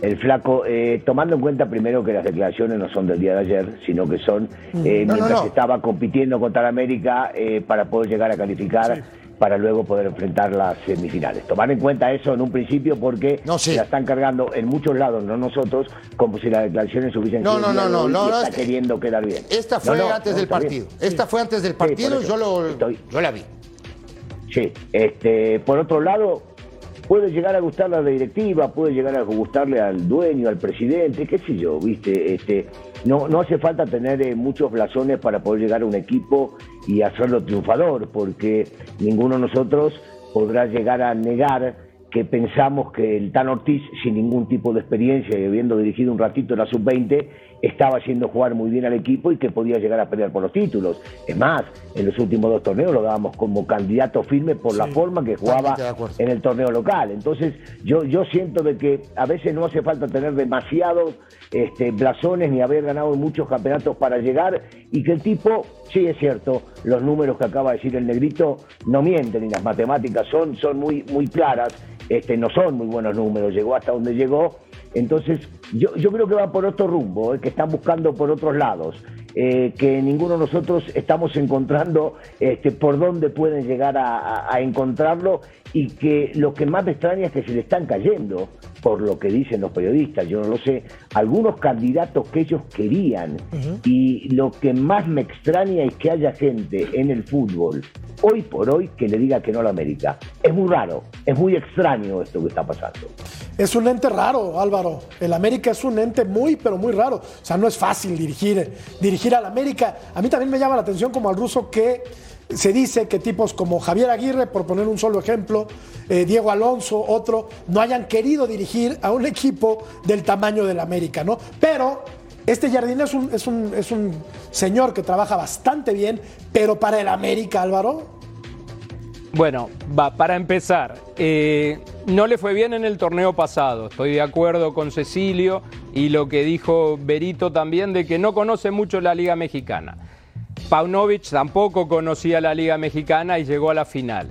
el flaco, eh, tomando en cuenta primero que las declaraciones no son del día de ayer, sino que son mientras estaba compitiendo contra la América para poder llegar a calificar para luego poder enfrentar las semifinales. Tomar en cuenta eso en un principio porque no, la están cargando en muchos lados, no nosotros, como si las declaraciones hubiesen no, no, no, no, no, no, está queriendo quedar bien. Esta fue antes del partido. Esta fue antes del partido, yo lo yo la vi. Sí, este, por otro lado, puede llegar a gustarle a la directiva, puede llegar a gustarle al dueño, al presidente, qué sé yo, viste, este, no, no hace falta tener eh, muchos blasones para poder llegar a un equipo y hacerlo triunfador, porque ninguno de nosotros podrá llegar a negar que pensamos que el Tan Ortiz, sin ningún tipo de experiencia y habiendo dirigido un ratito la sub-20, estaba haciendo jugar muy bien al equipo y que podía llegar a pelear por los títulos. Es más, en los últimos dos torneos lo dábamos como candidato firme por la forma que jugaba en el torneo local. Entonces, yo, yo siento de que a veces no hace falta tener demasiados este, blasones ni haber ganado muchos campeonatos para llegar y que el tipo, sí es cierto, los números que acaba de decir el negrito no mienten y las matemáticas son, son muy, muy claras, este, no son muy buenos números, llegó hasta donde llegó entonces, yo, yo creo que va por otro rumbo, eh, que están buscando por otros lados, eh, que ninguno de nosotros estamos encontrando este, por dónde pueden llegar a, encontrarlo y que lo que más me extraña es que se le están cayendo, por lo que dicen los periodistas, yo no lo sé, algunos candidatos que ellos querían. Y lo que más me extraña es que haya gente en el fútbol hoy por hoy que le diga que no a la América. Es muy raro, es muy extraño esto que está pasando. Es un ente raro, Álvaro. El América es un ente muy, pero muy raro. O sea, no es fácil dirigir, dirigir al América. A mí también me llama la atención como al ruso que se dice que tipos como Javier Aguirre, por poner un solo ejemplo, eh, Diego Alonso, otro, no hayan querido dirigir a un equipo del tamaño del América, ¿no? Pero este Jardín es un, es un, es un señor que trabaja bastante bien, pero para el América, Álvaro, bueno, va, para empezar, eh, no le fue bien en el torneo pasado. Estoy de acuerdo con Cecilio y lo que dijo Berito también de que no conoce mucho la Liga Mexicana. Paunovic tampoco conocía la Liga Mexicana y llegó a la final.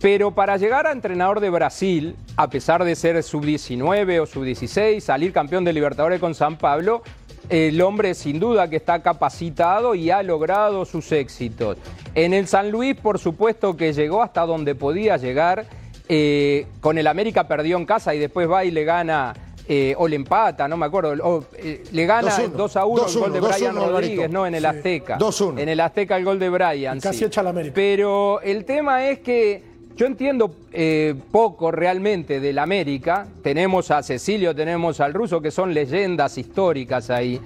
Pero para llegar a entrenador de Brasil, a pesar de ser sub-19 o sub-16, salir campeón de Libertadores con San Pablo, el hombre sin duda que está capacitado y ha logrado sus éxitos. En el San Luis, por supuesto que llegó hasta donde podía llegar. eh, con el América perdió en casa y después va y le gana eh, o le empata, no me acuerdo, eh, le gana 2 a 1 el gol de Brian Rodríguez, ¿no? En el Azteca. 2-1. En el Azteca el gol de Brian. Casi sí. echa la América. Pero el tema es que yo entiendo eh, poco realmente del América. Tenemos a Cecilio, tenemos al ruso, que son leyendas históricas ahí.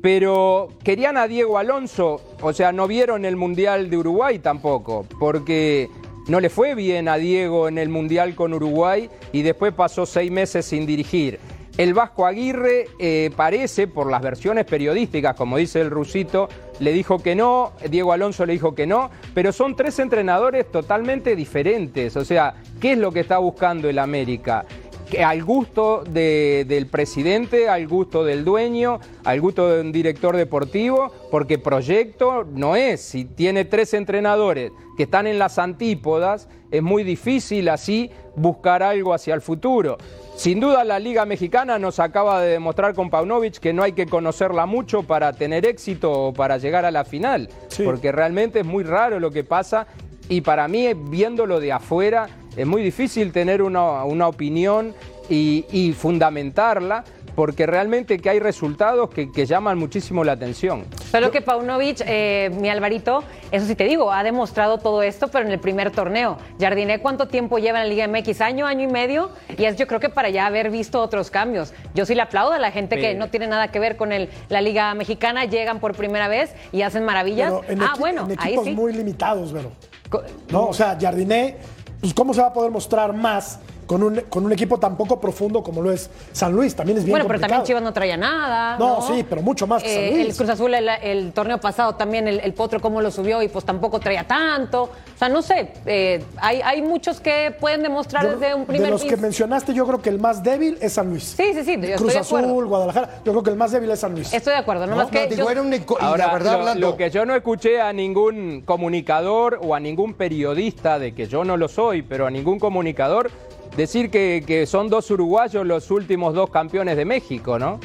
Pero querían a Diego Alonso, o sea, no vieron el Mundial de Uruguay tampoco, porque no le fue bien a Diego en el Mundial con Uruguay y después pasó seis meses sin dirigir. El Vasco Aguirre eh, parece, por las versiones periodísticas, como dice el rusito, le dijo que no, Diego Alonso le dijo que no, pero son tres entrenadores totalmente diferentes. O sea, ¿qué es lo que está buscando el América? Que al gusto de- del presidente, al gusto del dueño, al gusto de un director deportivo, porque proyecto no es. Si tiene tres entrenadores que están en las antípodas, es muy difícil así buscar algo hacia el futuro. Sin duda la Liga Mexicana nos acaba de demostrar con Paunovic que no hay que conocerla mucho para tener éxito o para llegar a la final, porque realmente es muy raro lo que pasa y para mí viéndolo de afuera es muy difícil tener una, una opinión y, y fundamentarla porque realmente que hay resultados que, que llaman muchísimo la atención. Solo que Paunovic, eh, mi Alvarito, eso sí te digo, ha demostrado todo esto, pero en el primer torneo. Jardiné, ¿cuánto tiempo lleva en la Liga MX? ¿Año, año y medio? Y es yo creo que para ya haber visto otros cambios. Yo sí le aplaudo a la gente que no tiene nada que ver con el, la Liga Mexicana, llegan por primera vez y hacen maravillas. Pero en ah, bueno, en ahí equipos sí. muy limitados, Vero. No, o sea, Jardiné, pues ¿cómo se va a poder mostrar más con un, con un equipo tan poco profundo como lo es San Luis? También es bien Bueno, pero también. Chivas no traía nada. No, No, sí, pero mucho más que San Eh, Luis. el Cruz Azul, el, el torneo pasado también, el, el Potro, cómo lo subió y pues tampoco traía tanto. O sea, no sé, eh, hay, hay muchos que pueden demostrar Yo- desde un primer de los que mencionaste, yo creo que el más débil es San Luis. Sí, sí, sí, yo Cruz estoy de Azul, acuerdo. Guadalajara, yo creo que el más débil es San Luis. Estoy de acuerdo, nomás que yo- Ahora, lo, lo que yo no escuché a ningún comunicador o a ningún periodista, de que yo no lo soy, pero a ningún comunicador, decir que, que son dos uruguayos los últimos dos campeones de México, ¿no?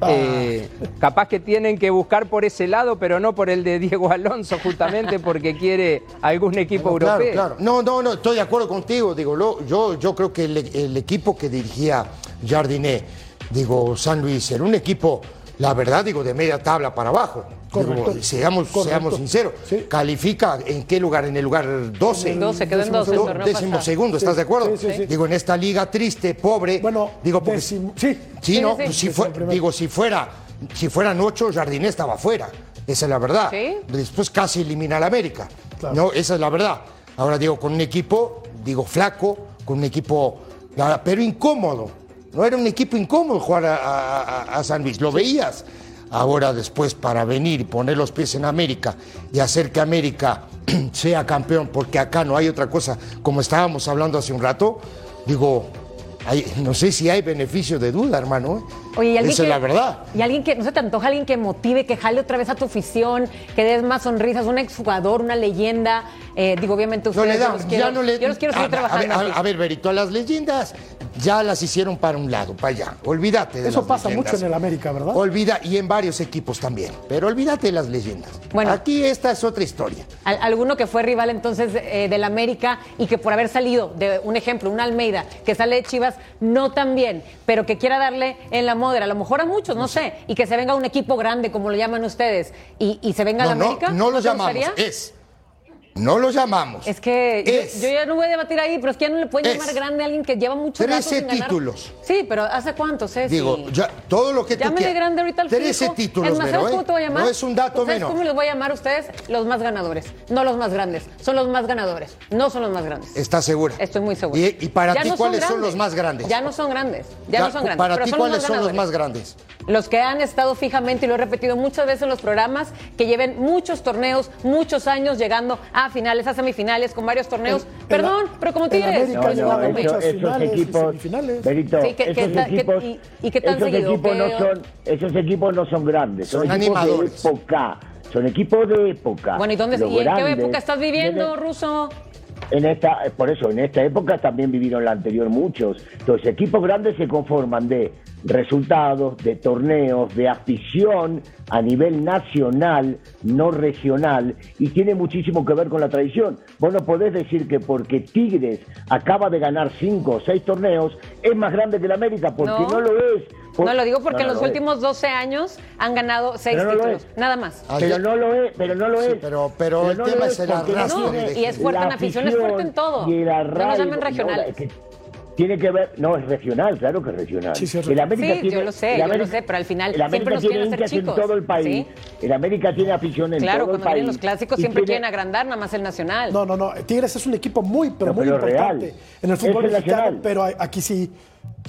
Ah. Eh, capaz que tienen que buscar por ese lado, pero no por el de Diego Alonso, justamente porque quiere algún equipo Bueno, claro, europeo. claro. No, no, no, estoy de acuerdo contigo. Digo, lo- yo, yo creo que el, el equipo que dirigía Jardiné, digo, San Luis, era un equipo, la verdad, digo, de media tabla para abajo. Correcto. Digo, seamos, Correcto. seamos sinceros. Califica en qué lugar? En el lugar 12. 12, quedó en 12 el torneo Décimo segundo, ¿estás Sí, de acuerdo? sí, sí, sí. Digo, en esta liga triste, pobre. Bueno, digo, porque, décimo- sí. Sí, no, sí, sí. si Décimo fue- digo, si fuera, si fueran ocho, Jardiné estaba fuera. Esa es la verdad. Sí. Después casi elimina al América. No, esa es la verdad. Ahora digo, con un equipo, digo, flaco, con un equipo, ah, pero incómodo. No era un equipo incómodo jugar a, a- a- a San Luis, lo veías. Ahora después para venir y poner los pies en América y hacer que América sea campeón, porque acá no hay otra cosa, como estábamos hablando hace un rato, digo, no sé si hay beneficio de duda, hermano. ¿eh? Oye, y alguien Esa que, es la verdad. Y alguien que, no se te antoja, alguien que motive, que jale otra vez a tu afición, que des más sonrisas, un exjugador, una leyenda. Eh, digo, obviamente No ustedes le yo dan, los quiero, ya no le- yo los quiero seguir a, trabajando. A, ver, a- a ver, Berito, a las leyendas ya las hicieron para un lado, para allá. Olvídate de Eso las pasa leyendas. mucho en el América, ¿verdad? Olvida, y en varios equipos también. Pero olvídate de las leyendas. Bueno. Aquí esta es otra historia. Al- alguno que fue rival entonces eh, del América y que por haber salido de un ejemplo, un Almeida, que sale de Chivas, no tan bien, pero que quiera darle en la modera, a lo mejor a muchos, no sé, y que se venga un equipo grande, como lo llaman ustedes, y, y se venga No, no, América. no lo llamamos, es. No lo llamamos. Es que yo- Es. Yo, ya no voy a debatir ahí, pero es que ya no le pueden Es. llamar grande a alguien que lleva mucho rato 13 sin ganar. títulos. Sí, pero ¿hace cuánto, Ceci? Digo, ya, todo lo que tú Llámele grande ahorita al 13 fijo. títulos, Es más, Vero, ¿sabes ¿eh? cómo te voy a llamar? No es un dato ¿Sabes menor. cómo les voy a llamar a ustedes? Los más ganadores. No los más grandes. Son los más ganadores. No son los más grandes. ¿Estás segura? Estoy muy segura. ¿Y, y para ti no cuáles son los más grandes? Ya no son grandes. Ya, no son grandes. Para pero ti cuáles son los más grandes? Los que han estado fijamente, y lo he repetido muchas veces en los programas, que lleven muchos torneos, muchos años llegando a finales, a semifinales, con varios torneos. Perdón, pero como Tigres. No, no, eso- muchos. esos equipos, Berito, Sí, que- que esos que- equipos, y- y qué tan esos seguido, equipos que- no son, esos equipos no son grandes, son, Son equipos animadores. de época, son equipos de época. Bueno, ¿y, dónde, ¿y en qué época estás viviendo, vienen- Ruso? En esta, por eso, en esta época también vivieron la anterior muchos. Entonces, equipos grandes se conforman de resultados, de torneos, de afición a nivel nacional, no regional, y tiene muchísimo que ver con la tradición. Vos no podés decir que porque Tigres acaba de ganar cinco o seis torneos, es más grande que la América, porque no, lo es. no lo digo porque en los últimos 12 años han ganado seis títulos, nada más. pero no lo es, pero no lo es. pero, pero, el tema es, el arrastre. y es fuerte en afición, es fuerte en todo. Y no nos llamen regionales. Tiene que ver, no, es regional, claro que es regional. Sí, sí, el América sí yo lo sé, yo lo sé, pero al final el siempre hacer chicos. en todo el país. El América tiene afición en todo el país. Claro, cuando vienen los clásicos siempre quieren agrandar nada más el nacional. No, no, no. Tigres es un equipo muy, pero, muy importante en el fútbol mexicano, pero aquí sí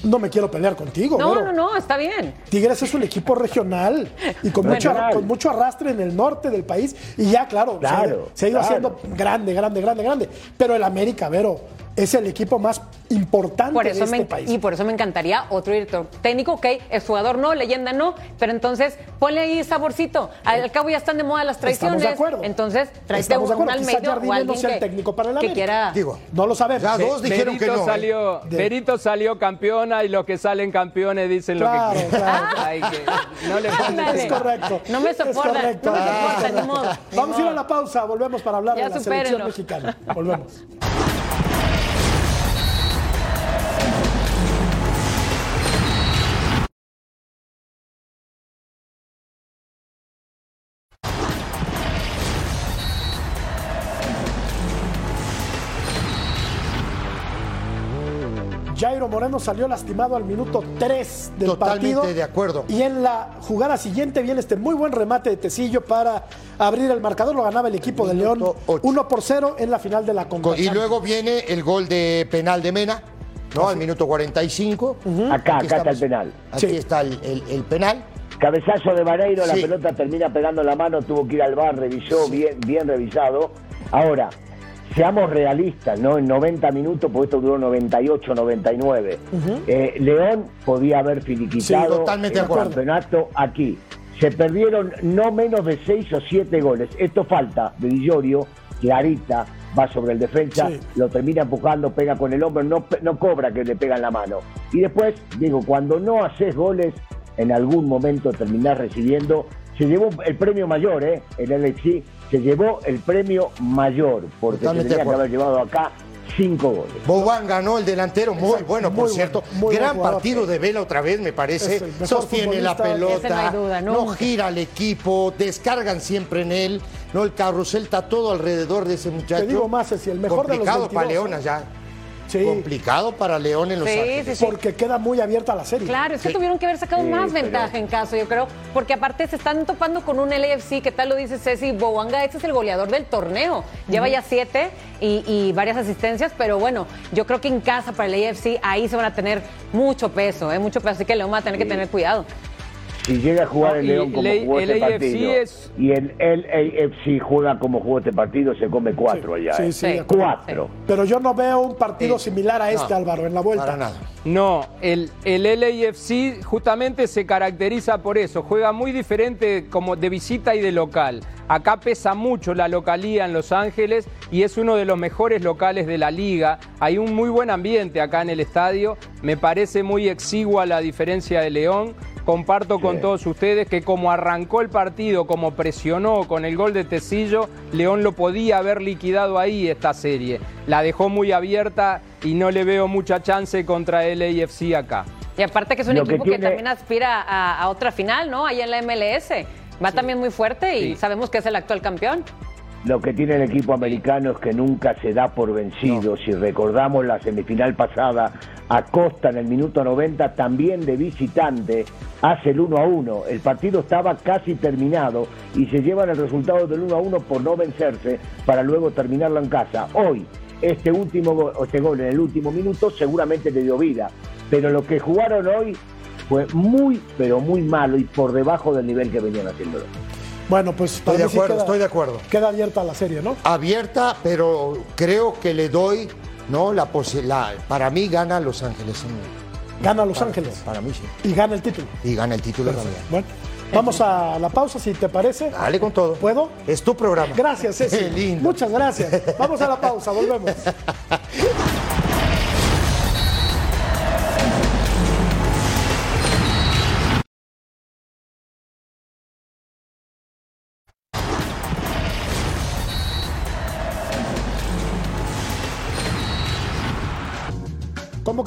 no me quiero pelear contigo. No, no, no, está bien. Tigres es un equipo regional y con, mucho, con mucho arrastre en el norte del país. Y ya, claro, claro se, ha ido haciendo grande, grande, grande, grande. Pero el América, Vero, es el equipo más importante por eso de este país. Y por eso me encantaría otro director técnico, ok, es jugador no, leyenda no, pero entonces ponle ahí saborcito. Al cabo ya están de moda las traiciones. Estamos de acuerdo. Entonces, tráete un, un Almeida o alguien no sea el técnico para la que quiera. Digo, no lo sabemos. Ya dos dijeron que no. ¿eh? Salió, Berito salió campeona y los que salen campeones dicen lo que quieren. Claro. no le Es correcto. No me soporta, no me soporta, ni modo. Vamos a ir a la pausa, volvemos para hablar de la selección mexicana. Volvemos. Moreno salió lastimado al minuto 3 del Totalmente partido. de acuerdo. Y en la jugada siguiente viene este muy buen remate de Tecillo para abrir el marcador. Lo ganaba el equipo de León 1 por 0 en la final de la Conca. Y luego viene el gol de penal de Mena. ¿no? Al minuto 45. Acá, acá está el penal. Aquí está el, penal. Cabezazo de Vareiro, la pelota termina pegando la mano, tuvo que ir al bar, revisó, bien, bien revisado. Ahora, seamos realistas, ¿no? En 90 minutos, porque esto duró 98, 99. Eh, León podía haber finiquitado el campeonato aquí. Se perdieron no menos de 6 o 7 goles. Esto falta de Villorio, clarita, va sobre el defensa, lo termina empujando, pega con el hombro, no, no cobra que le pegan la mano. Y después, digo, cuando no haces goles, en algún momento terminás recibiendo. Se llevó el premio mayor, ¿eh? El LFC se llevó el premio mayor, porque se tenía que haber llevado acá cinco goles. Boban ganó el delantero, muy bueno, por cierto. Gran partido de Vela otra vez, me parece. Sostiene la pelota, no, gira al equipo, descargan siempre en él. No, el carrusel está todo alrededor de ese muchacho. Te digo más, es el mejor Complicado de los para Leona ya complicado para León en Los Ángeles. porque queda muy abierta la serie. Claro, es que tuvieron que haber sacado más ventaja en caso, yo creo, porque aparte se están topando con un LAFC, que tal lo dice Ceci, Bowanga, este es el goleador del torneo, lleva ya siete y, varias asistencias, pero bueno, yo creo que en casa para el AFC ahí se van a tener mucho peso, ¿eh? mucho peso, así que León va a tener que tener cuidado si llega a jugar el León como jugó este partido y el, AFC juega como jugó este partido, se come cuatro allá. Sí, ¿eh? sí, cuatro. Pero yo no veo un partido similar a este, Álvaro, en la vuelta. Para nada. No, el, el LAFC justamente se caracteriza por eso, juega muy diferente como de visita y de local. Acá pesa mucho la localía en Los Ángeles y es uno de los mejores locales de la liga. Hay un muy buen ambiente acá en el estadio. Me parece muy exigua la diferencia de León. Comparto con todos ustedes que como arrancó el partido, como presionó con el gol de Tecillo, León lo podía haber liquidado ahí esta serie. La dejó muy abierta y no le veo mucha chance contra el AFC acá. Y aparte que es un equipo que, también aspira a, otra final, ¿no? Ahí en la MLS. Va también muy fuerte y sabemos que es el actual campeón. Lo que tiene el equipo americano es que nunca se da por vencido. Si recordamos la semifinal pasada, Acosta en el minuto 90 también de visitante hace el 1 a 1. El partido estaba casi terminado y se llevan el resultado del 1 a 1 por no vencerse para luego terminarlo en casa. Hoy, este último gol, este gol en el último minuto seguramente le dio vida, pero lo que jugaron hoy fue muy, pero muy malo y por debajo del nivel que venían haciéndolo. Bueno, pues estoy de acuerdo, estoy de acuerdo. Queda abierta la serie, ¿no? Abierta, pero creo que le doy, ¿no? La posibilidad. Para mí gana Los Ángeles. Gana Los Ángeles. Para mí sí. Y gana el título. Y gana el título también. Bueno, Vamos a la pausa, si te parece. Dale con todo. ¿Puedo? Es tu programa. Gracias, Ceci. Qué lindo. Muchas gracias. Vamos a la pausa, volvemos.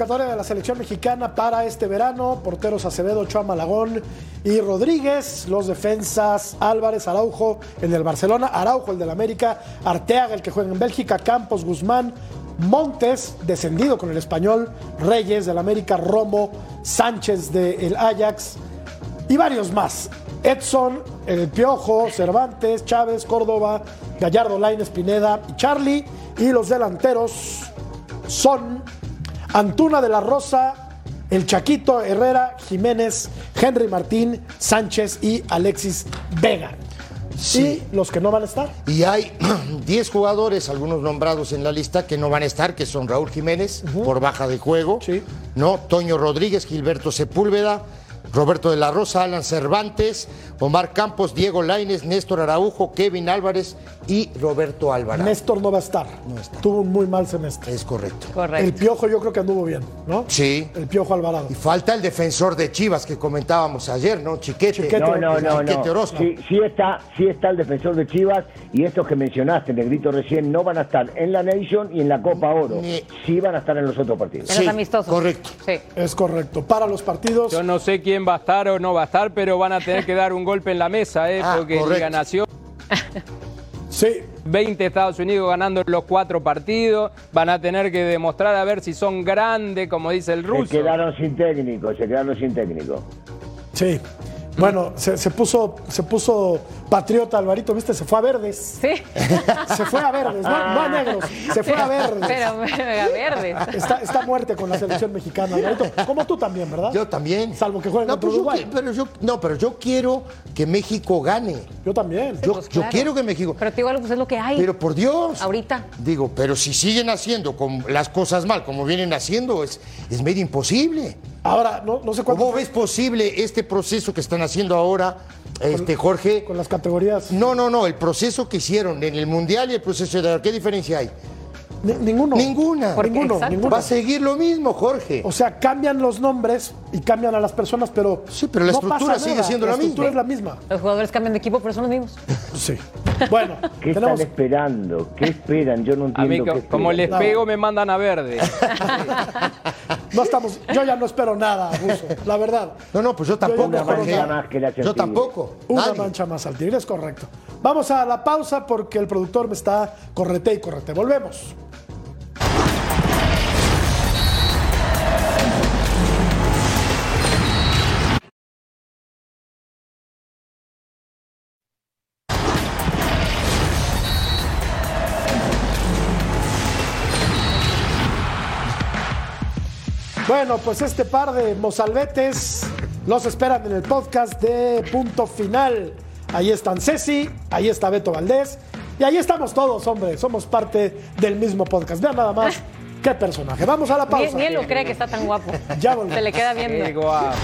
Convocatoria de la selección mexicana para este verano. Porteros Acevedo, Ochoa Malagón y Rodríguez. Los defensas Álvarez, Araujo, el del Barcelona, Araujo, el del América, Arteaga, el que juega en Bélgica, Campos, Guzmán, Montes, descendido con el español, Reyes del América, Romo, Sánchez del Ajax y varios más. Edson, el Piojo, Cervantes, Chávez, Córdoba, Gallardo, Lainez, Pineda y Charlie. Y los delanteros son Antuna de la Rosa, el Chaquito, Herrera, Jiménez, Henry Martín, Sánchez y Alexis Vega. Sí. Y los que no van a estar. Y hay 10 jugadores, algunos nombrados en la lista, que no van a estar, que son Raúl Jiménez, por baja de juego, ¿no? Toño Rodríguez, Gilberto Sepúlveda, Roberto de la Rosa, Alan Cervantes, Omar Campos, Diego Laines, Néstor Araujo, Kevin Álvarez y Roberto Álvarez. Néstor no va a estar. Tuvo un muy mal semestre. Es correcto. El Piojo yo creo que anduvo bien, ¿no? Sí. El Piojo Alvarado. Y falta el defensor de Chivas que comentábamos ayer, ¿no? Chiquete. Chiquete. No, no, no, Chiquete no. Orozco. Sí, sí está, sí está el defensor de Chivas y estos que mencionaste, Negrito recién, no van a estar en la Nation y en la Copa Oro. Sí van a estar en los otros partidos. En los amistosos. Correcto. Sí. Es correcto. Para los partidos. Yo no sé quién va a estar o no va a estar, pero van a tener que dar un golpe en la mesa, ¿eh? Ah, porque correcto. Liga Nación. Sí. 20 Estados Unidos ganando los cuatro partidos. Van a tener que demostrar a ver si son grandes, como dice el Se ruso. quedaron sin técnico, se quedaron sin técnico. Sí. Bueno, se, se puso, se puso patriota Alvarito, ¿viste? Se fue a verdes. Sí. Se fue a verdes, no, no a negros. Se fue a verdes. Pero mega verdes. Está, está muerte con la selección mexicana, Alvarito. Como tú también, ¿verdad? Yo también. Salvo que jueguen no, contra pues yo Uruguay. qui- pero yo, no, pero yo quiero que México gane. Yo también. Yo, Pues yo quiero que México. Pero te igual pues es lo que hay. Pero por Dios. Ahorita. Digo, pero si siguen haciendo con las cosas mal, como vienen haciendo, es, es medio imposible. Ahora, no, no sé cuánto. ¿Cómo ves posible este proceso que están haciendo ahora, este Jorge? Con las categorías. No, no, no, el proceso que hicieron en el Mundial y el proceso de ahora, ¿qué diferencia hay? Ni- ninguno. Ninguna. Porque- Ninguno, ninguno. Va a seguir lo mismo, Jorge. O sea, cambian los nombres y cambian a las personas, pero. Sí, pero la no estructura pasa sigue nada. siendo la estructura misma. es la misma. Los jugadores cambian de equipo, pero son los mismos. Sí. Bueno, ¿Qué tenemos. están esperando? ¿Qué esperan? Yo no A entiendo mí, qué co- como les pego, me mandan a verde. No estamos. Yo ya no espero nada, Ruso, la verdad. No, no, pues yo tampoco, no espero nada. más Yo Tigre. tampoco. Una Nadie. mancha más al tigre, es correcto. Vamos a la pausa porque el productor me está correte y correte. Volvemos. Bueno, pues este par de mozalbetes los esperan en el podcast de Punto Final. Ahí están Ceci, ahí está Beto Valdés y ahí estamos todos, hombre. Somos parte del mismo podcast. Vean nada más qué personaje. Vamos a la Ni, pausa. ni él lo cree que está tan guapo. Ya volvemos. Se le queda viendo. Qué guapo.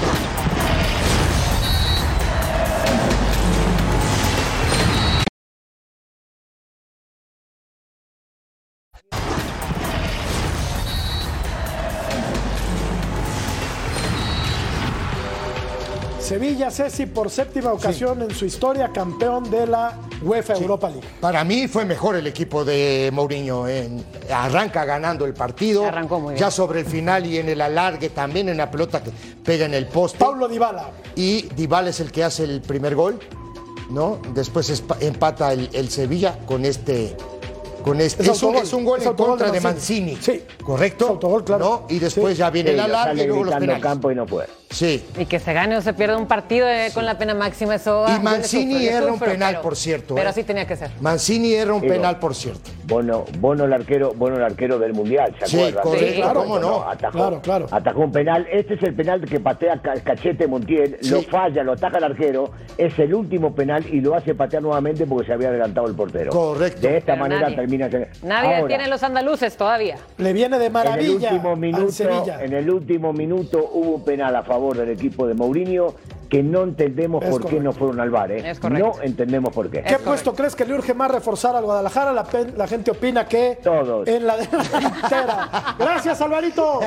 Sevilla, Ceci, por séptima ocasión en su historia, campeón de la UEFA Europa League. Para mí fue mejor el equipo de Mourinho. en- arranca ganando el partido. Arrancó muy bien. Ya sobre el final y en el alargue también en la pelota que pega en el poste. Paulo Dybala. Y Dybala es el que hace el primer gol, ¿no? Después empata el, el Sevilla con este. Con este. Es Es, un, autogol, es un gol es en de contra de Mancini. Sí. ¿Correcto? Es autogol, claro. ¿No? Y después Sí. ya viene Sí, el alargue y luego los penales. campo y no puede. Sí. Y que se gane o se pierda un partido eh, con la pena máxima, eso. Y Mancini sufro, erra un sufro, penal, pero- por cierto, Pero eh. así tenía que ser. Mancini erra un Digo, penal, por cierto. Bono, Bono el arquero, Bono el arquero del mundial, ¿se Sí, acuerdan? correcto, Sí, claro, cómo no. Atajó, Claro, claro. atajó un penal. Este es el penal que patea Ca- Cachete Montiel, Sí. lo falla, lo ataja el arquero. Es el último penal y lo hace patear nuevamente porque se había adelantado el portero. Correcto. De esta Pero manera nadie- termina. Nadie Ahora, tiene los andaluces todavía. Le viene de En el maravilla último minuto, en el último minuto hubo un penal a favor del equipo de Mourinho que no entendemos por qué no fueron al bar. ¿eh? No entendemos por qué. ¿Qué puesto crees que le urge más reforzar al Guadalajara? La, gente opina que Todos. en la delantera. Gracias, Alvarito.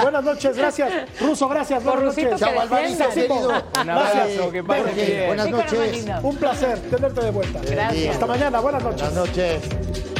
Buenas noches, gracias. Ruso, gracias. Buenas noches. Chao, Alvarito, querido. Un abrazo, que pase bien. Buenas noches. Un placer tenerte de vuelta. Gracias. Hasta mañana, buenas noches. Buenas noches.